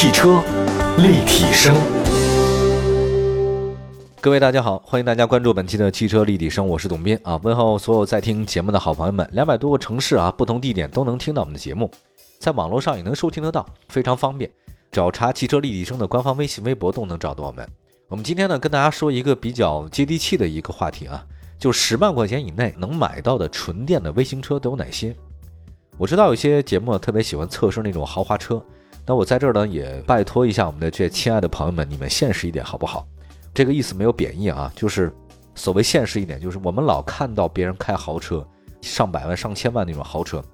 汽车立体声，各位大家好，欢迎大家关注本期的汽车立体声，我是董斌啊，问候所有在听节目的好朋友们。两百多个城市啊，不同地点都能听到我们的节目，在网络上也能收听得到，非常方便。只要查汽车立体声的官方微信、微博都能找到我们。我们今天呢，跟大家说一个比较接地气的一个话题啊，就十万块钱以内能买到的纯电的微型车都有哪些？我知道有些节目特别喜欢测试那种豪华车。那我在这儿呢，也拜托一下我们的这亲爱的朋友们，你们现实一点好不好？这个意思没有贬义啊，就是所谓现实一点，就是我们老看到别人开豪车，上百万、上千万那种豪车，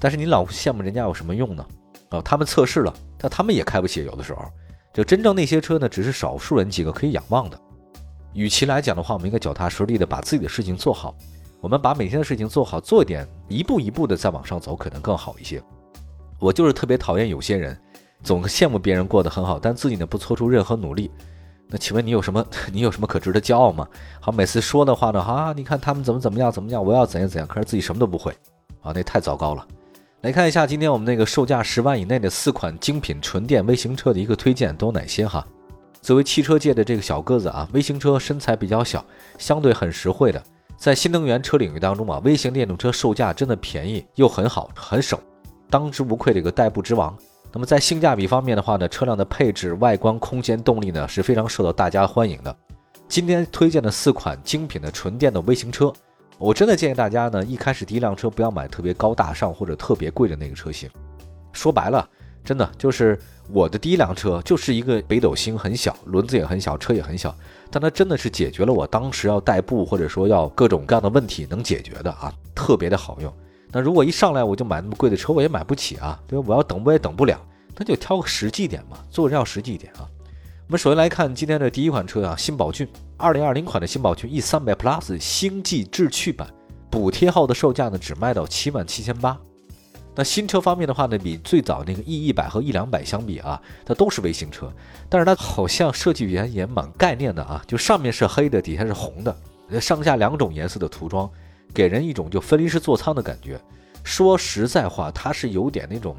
但是你老羡慕人家有什么用呢？啊，他们测试了，但他们也开不起，有的时候，就真正那些车呢，只是少数人几个可以仰望的。与其来讲的话，我们应该脚踏实地的把自己的事情做好，我们把每天的事情做好，做一点，一步一步的再往上走，可能更好一些。我就是特别讨厌有些人。总羡慕别人过得很好，但自己呢不做出任何努力。那请问你有什么？你有什么可值得骄傲吗？好，每次说的话呢，啊，你看他们怎么怎么样怎么样，我要怎样怎样，可是自己什么都不会啊，那太糟糕了。来看一下今天我们那个售价十万以内的四款精品纯电微型车的一个推荐都有哪些哈？作为汽车界的这个小个子啊，微型车身材比较小，相对很实惠的，在新能源车领域当中啊，微型电动车售价真的便宜又很好，很省，当之无愧的一个代步之王。那么在性价比方面的话呢，车辆的配置、外观、空间、动力呢是非常受到大家欢迎的。今天推荐的四款精品的纯电的微型车，我真的建议大家呢，一开始第一辆车不要买特别高大上或者特别贵的那个车型。说白了，真的就是我的第一辆车就是一个北斗星，很小，轮子也很小，车也很小，但它真的是解决了我当时要代步或者说要各种各样的问题能解决的啊，特别的好用。那如果一上来我就买那么贵的车，我也买不起啊，对吧？我要等我也等不了，那就挑个实际点嘛，做人要实际一点啊。我们首先来看今天的第一款车啊，新宝骏二零二零款的新宝骏 E 三百 Plus 星际智趣版，补贴后的售价呢只卖到七万七千八。那新车方面的话呢，比最早那个 E 一百和 E 两百相比啊，它都是微型车，但是它好像设计语言也蛮概念的啊，就上面是黑的，底下是红的，上下两种颜色的涂装。给人一种就分离式座舱的感觉。说实在话，它是有点那种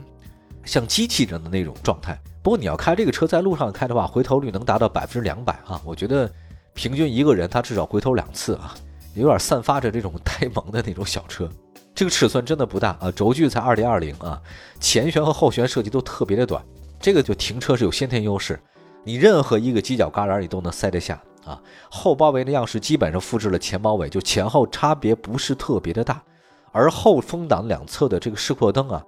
像机器人的那种状态。不过你要开这个车在路上开的话，回头率能达到百分之两百啊！我觉得平均一个人他至少回头两次啊，有点散发着这种呆萌的那种小车。这个尺寸真的不大啊，轴距才二点二零啊，前悬和后悬设计都特别的短，这个就停车是有先天优势，你任何一个犄角旮旯你都能塞得下。啊，后包围的样式基本上复制了前包围，就前后差别不是特别的大。而后风挡两侧的这个示廓灯啊，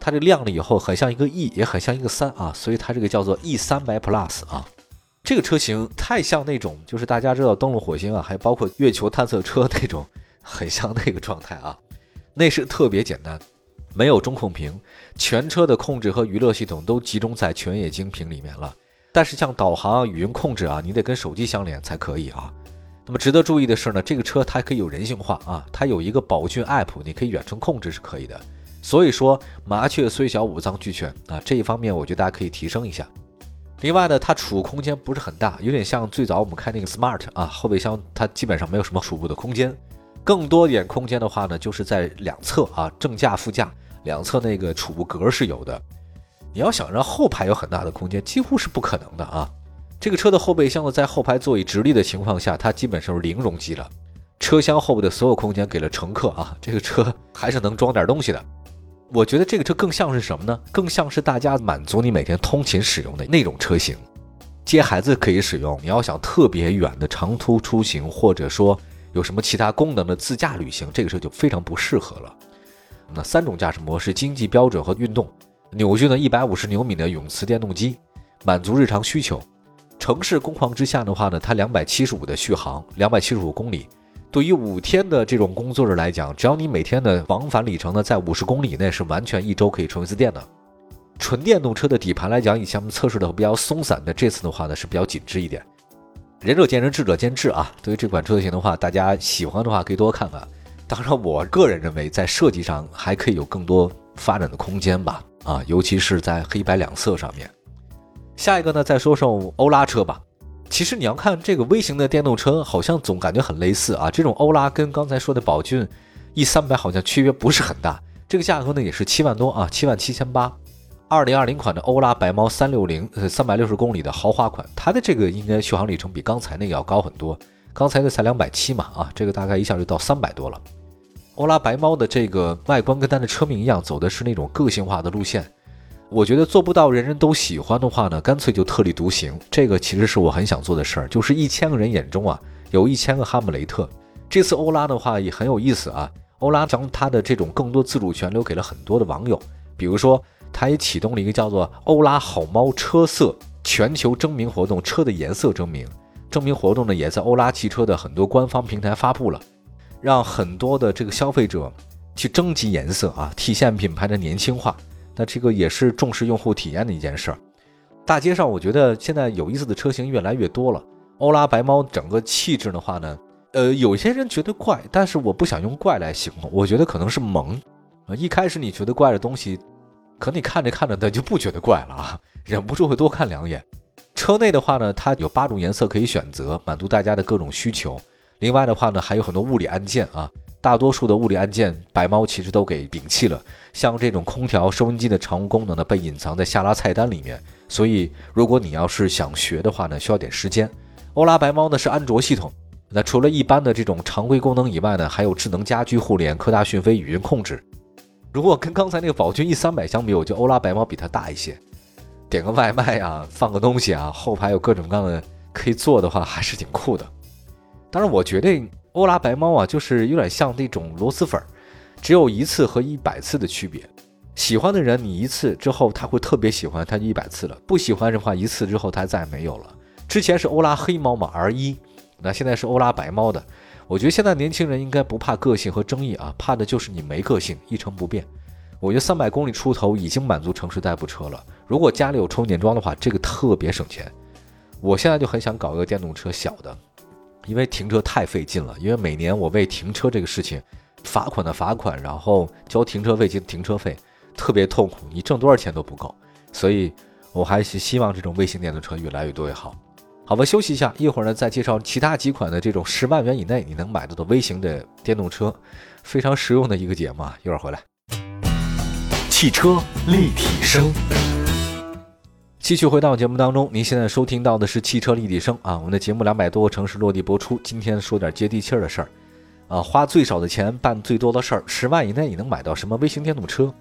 它这亮了以后很像一个 E，也很像一个三啊，所以它这个叫做 E 三百 Plus 啊。这个车型太像那种，就是大家知道登陆火星啊，还包括月球探测车那种，很像那个状态啊。内饰特别简单，没有中控屏，全车的控制和娱乐系统都集中在全液晶屏里面了。但是像导航、语音控制啊，你得跟手机相连才可以啊。那么值得注意的是呢，这个车它可以有人性化啊，它有一个宝骏 App，你可以远程控制是可以的。所以说麻雀虽小五脏俱全啊，这一方面我觉得大家可以提升一下。另外呢，它储物空间不是很大，有点像最早我们开那个 Smart 啊，后备箱它基本上没有什么储物的空间。更多点空间的话呢，就是在两侧啊，正驾、副驾两侧那个储物格是有的。你要想让后排有很大的空间，几乎是不可能的啊！这个车的后备箱呢，在后排座椅直立的情况下，它基本上是零容积了。车厢后部的所有空间给了乘客啊，这个车还是能装点东西的。我觉得这个车更像是什么呢？更像是大家满足你每天通勤使用的那种车型。接孩子可以使用，你要想特别远的长途出行，或者说有什么其他功能的自驾旅行，这个车就非常不适合了。那三种驾驶模式：经济、标准和运动。扭矩呢，一百五十牛米的永磁电动机，满足日常需求。城市工况之下的话呢，它两百七十五的续航，两百七十五公里。对于五天的这种工作日来讲，只要你每天的往返里程呢在五十公里以内，是完全一周可以充一次电的。纯电动车的底盘来讲，以前我们测试的比较松散的，这次的话呢是比较紧致一点。仁者见仁，智者见智啊。对于这款车型的话，大家喜欢的话可以多看看。当然，我个人认为在设计上还可以有更多发展的空间吧。啊，尤其是在黑白两色上面。下一个呢，再说说欧拉车吧。其实你要看这个微型的电动车，好像总感觉很类似啊。这种欧拉跟刚才说的宝骏 E 三百好像区别不是很大。这个价格呢也是七万多啊，七万七千八。二零二零款的欧拉白猫三六零，呃，三百六十公里的豪华款，它的这个应该续航里程比刚才那个要高很多。刚才的才两百七嘛，啊，这个大概一下就到三百多了。欧拉白猫的这个外观跟它的车名一样，走的是那种个性化的路线。我觉得做不到人人都喜欢的话呢，干脆就特立独行。这个其实是我很想做的事儿，就是一千个人眼中啊，有一千个哈姆雷特。这次欧拉的话也很有意思啊，欧拉将它的这种更多自主权留给了很多的网友，比如说，它也启动了一个叫做“欧拉好猫车色”全球征名活动，车的颜色征名。证明活动呢，也在欧拉汽车的很多官方平台发布了，让很多的这个消费者去征集颜色啊，体现品牌的年轻化。那这个也是重视用户体验的一件事儿。大街上，我觉得现在有意思的车型越来越多了。欧拉白猫整个气质的话呢，呃，有些人觉得怪，但是我不想用怪来形容，我觉得可能是萌啊。一开始你觉得怪的东西，可你看着看着它就不觉得怪了啊，忍不住会多看两眼。车内的话呢，它有八种颜色可以选择，满足大家的各种需求。另外的话呢，还有很多物理按键啊，大多数的物理按键白猫其实都给摒弃了。像这种空调、收音机的常用功能呢，被隐藏在下拉菜单里面。所以，如果你要是想学的话呢，需要点时间。欧拉白猫呢是安卓系统，那除了一般的这种常规功能以外呢，还有智能家居互联、科大讯飞语音控制。如果跟刚才那个宝骏 E 三百相比，我觉得欧拉白猫比它大一些。点个外卖啊，放个东西啊，后排有各种各样的可以做的话，还是挺酷的。当然，我觉得欧拉白猫啊，就是有点像那种螺蛳粉，只有一次和一百次的区别。喜欢的人，你一次之后他会特别喜欢，他就一百次了；不喜欢的话，一次之后他再也没有了。之前是欧拉黑猫嘛，R 一，那现在是欧拉白猫的。我觉得现在年轻人应该不怕个性和争议啊，怕的就是你没个性，一成不变。我觉得三百公里出头已经满足城市代步车了。如果家里有充电桩的话，这个特别省钱。我现在就很想搞一个电动车小的，因为停车太费劲了。因为每年我为停车这个事情，罚款的罚款，然后交停车费及停车费，特别痛苦。你挣多少钱都不够，所以我还是希望这种微型电动车越来越多越好。好吧，休息一下，一会儿呢再介绍其他几款的这种十万元以内你能买到的微型的电动车，非常实用的一个节目啊。一会儿回来。汽车立体声，继续回到节目当中。您现在收听到的是汽车立体声啊，我们的节目两百多个城市落地播出。今天说点接地气儿的事儿啊，花最少的钱办最多的事儿，十万以内你能买到什么微型电动车？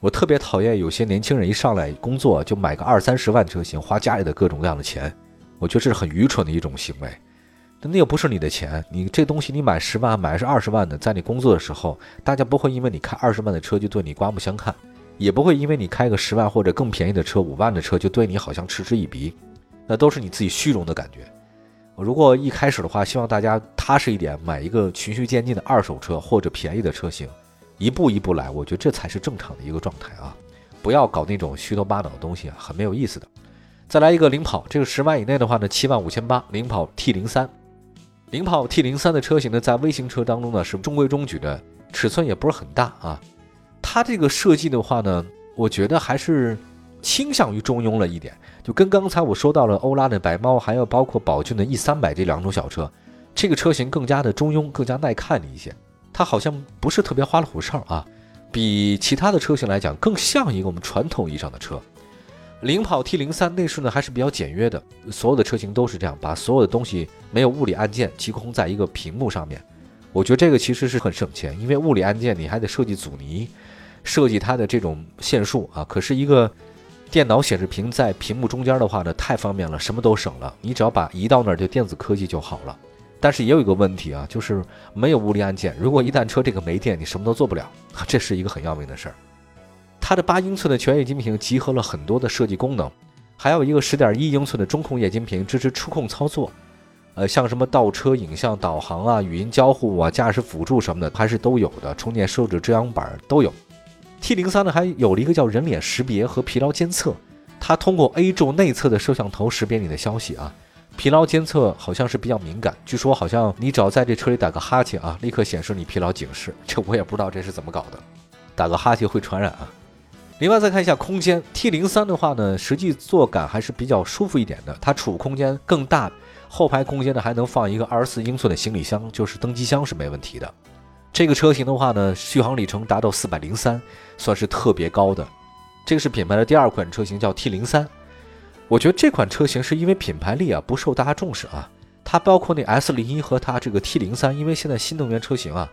我特别讨厌有些年轻人一上来工作就买个二三十万车型，花家里的各种各样的钱，我觉得这是很愚蠢的一种行为。那又不是你的钱，你这东西你买十万买是二十万的，在你工作的时候，大家不会因为你开二十万的车就对你刮目相看。也不会因为你开个十万或者更便宜的车，五万的车就对你好像嗤之以鼻，那都是你自己虚荣的感觉。如果一开始的话，希望大家踏实一点，买一个循序渐进的二手车或者便宜的车型，一步一步来，我觉得这才是正常的一个状态啊！不要搞那种虚头巴脑的东西啊，很没有意思的。再来一个领跑，这个十万以内的话呢，七万五千八，领跑 T 零三，领跑 T 零三的车型呢，在微型车当中呢是中规中矩的，尺寸也不是很大啊。它这个设计的话呢，我觉得还是倾向于中庸了一点，就跟刚才我说到了欧拉的白猫，还有包括宝骏的 E 三百这两种小车，这个车型更加的中庸，更加耐看一些。它好像不是特别花里胡哨啊，比其他的车型来讲，更像一个我们传统意义上的车。领跑 T 零三内饰呢还是比较简约的，所有的车型都是这样，把所有的东西没有物理按键，集中在一个屏幕上面。我觉得这个其实是很省钱，因为物理按键你还得设计阻尼。设计它的这种线束啊，可是一个电脑显示屏在屏幕中间的话呢，太方便了，什么都省了。你只要把移到那儿，就电子科技就好了。但是也有一个问题啊，就是没有物理按键。如果一旦车这个没电，你什么都做不了，这是一个很要命的事儿。它的八英寸的全液晶屏集合了很多的设计功能，还有一个十点一英寸的中控液晶屏支持触控操作，呃，像什么倒车影像、导航啊、语音交互啊、驾驶辅助什么的，还是都有的。充电设置、遮阳板都有。T 零三呢，还有了一个叫人脸识别和疲劳监测，它通过 A 柱内侧的摄像头识别你的消息啊。疲劳监测好像是比较敏感，据说好像你只要在这车里打个哈欠啊，立刻显示你疲劳警示。这我也不知道这是怎么搞的，打个哈欠会传染啊。另外再看一下空间，T 零三的话呢，实际坐感还是比较舒服一点的，它储物空间更大，后排空间呢还能放一个二十四英寸的行李箱，就是登机箱是没问题的。这个车型的话呢，续航里程达到四百零三，算是特别高的。这个是品牌的第二款车型，叫 T 零三。我觉得这款车型是因为品牌力啊不受大家重视啊。它包括那 S 零一和它这个 T 零三，因为现在新能源车型啊，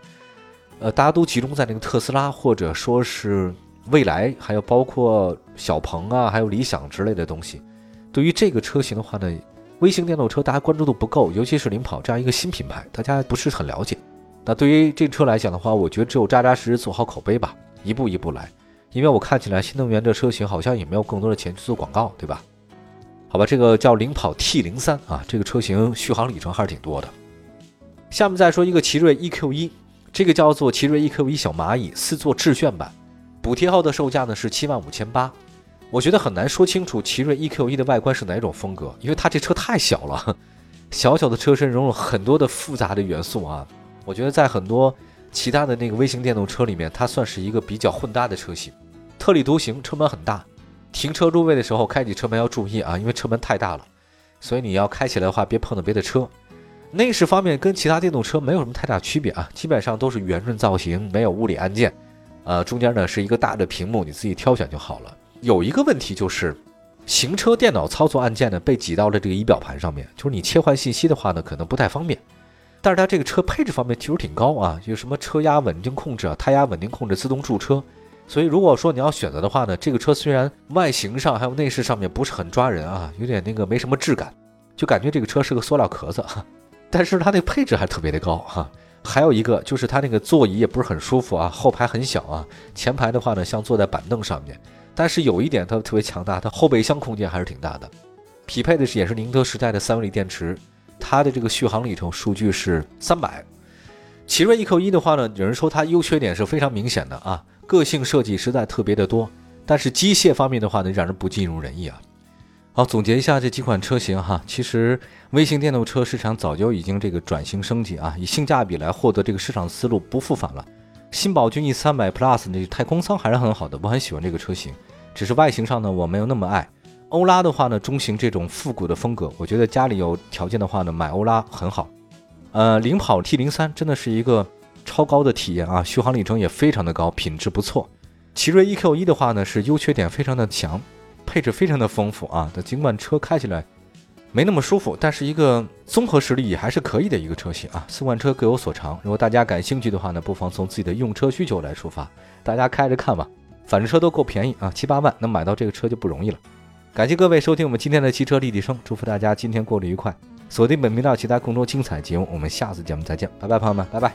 呃，大家都集中在那个特斯拉或者说是蔚来，还有包括小鹏啊，还有理想之类的东西。对于这个车型的话呢，微型电动车大家关注度不够，尤其是领跑这样一个新品牌，大家不是很了解。那对于这车来讲的话，我觉得只有扎扎实实做好口碑吧，一步一步来。因为我看起来新能源的车型好像也没有更多的钱去做广告，对吧？好吧，这个叫领跑 T 零三啊，这个车型续航里程还是挺多的。下面再说一个奇瑞 EQ 一，这个叫做奇瑞 EQ 一小蚂蚁四座致炫版，补贴后的售价呢是七万五千八。我觉得很难说清楚奇瑞 EQ 一的外观是哪种风格，因为它这车太小了，小小的车身融入很多的复杂的元素啊。我觉得在很多其他的那个微型电动车里面，它算是一个比较混搭的车型，特立独行，车门很大。停车入位的时候，开启车门要注意啊，因为车门太大了，所以你要开起来的话，别碰到别的车。内饰方面跟其他电动车没有什么太大区别啊，基本上都是圆润造型，没有物理按键，呃，中间呢是一个大的屏幕，你自己挑选就好了。有一个问题就是，行车电脑操作按键呢被挤到了这个仪表盘上面，就是你切换信息的话呢，可能不太方便。但是它这个车配置方面其实挺高啊，有什么车压稳定控制啊、胎压稳定控制、自动驻车。所以，如果说你要选择的话呢，这个车虽然外形上还有内饰上面不是很抓人啊，有点那个没什么质感，就感觉这个车是个塑料壳子，但是它那个配置还特别的高哈。还有一个就是它那个座椅也不是很舒服啊，后排很小啊，前排的话呢像坐在板凳上面。但是有一点它特别强大，它后备箱空间还是挺大的。匹配的是也是宁德时代的三元锂电池，它的这个续航里程数据是三百。奇瑞 EQ 一的话呢，有人说它优缺点是非常明显的啊。个性设计实在特别的多，但是机械方面的话呢，让人不尽如人意啊。好，总结一下这几款车型哈，其实微型电动车市场早就已经这个转型升级啊，以性价比来获得这个市场思路不复返了。新宝骏 E 三百 Plus 那太空舱还是很好的，我很喜欢这个车型，只是外形上呢我没有那么爱。欧拉的话呢，中型这种复古的风格，我觉得家里有条件的话呢，买欧拉很好。呃，领跑 T 零三真的是一个。超高的体验啊，续航里程也非常的高，品质不错。奇瑞 EQ 一的话呢，是优缺点非常的强，配置非常的丰富啊。但尽管车开起来没那么舒服，但是一个综合实力也还是可以的一个车型啊。四款车各有所长，如果大家感兴趣的话呢，不妨从自己的用车需求来出发，大家开着看吧。反正车都够便宜啊，七八万能买到这个车就不容易了。感谢各位收听我们今天的汽车立体声，祝福大家今天过得愉快。锁定本频道其他更多精彩节目，我们下次节目再见，拜拜，朋友们，拜拜。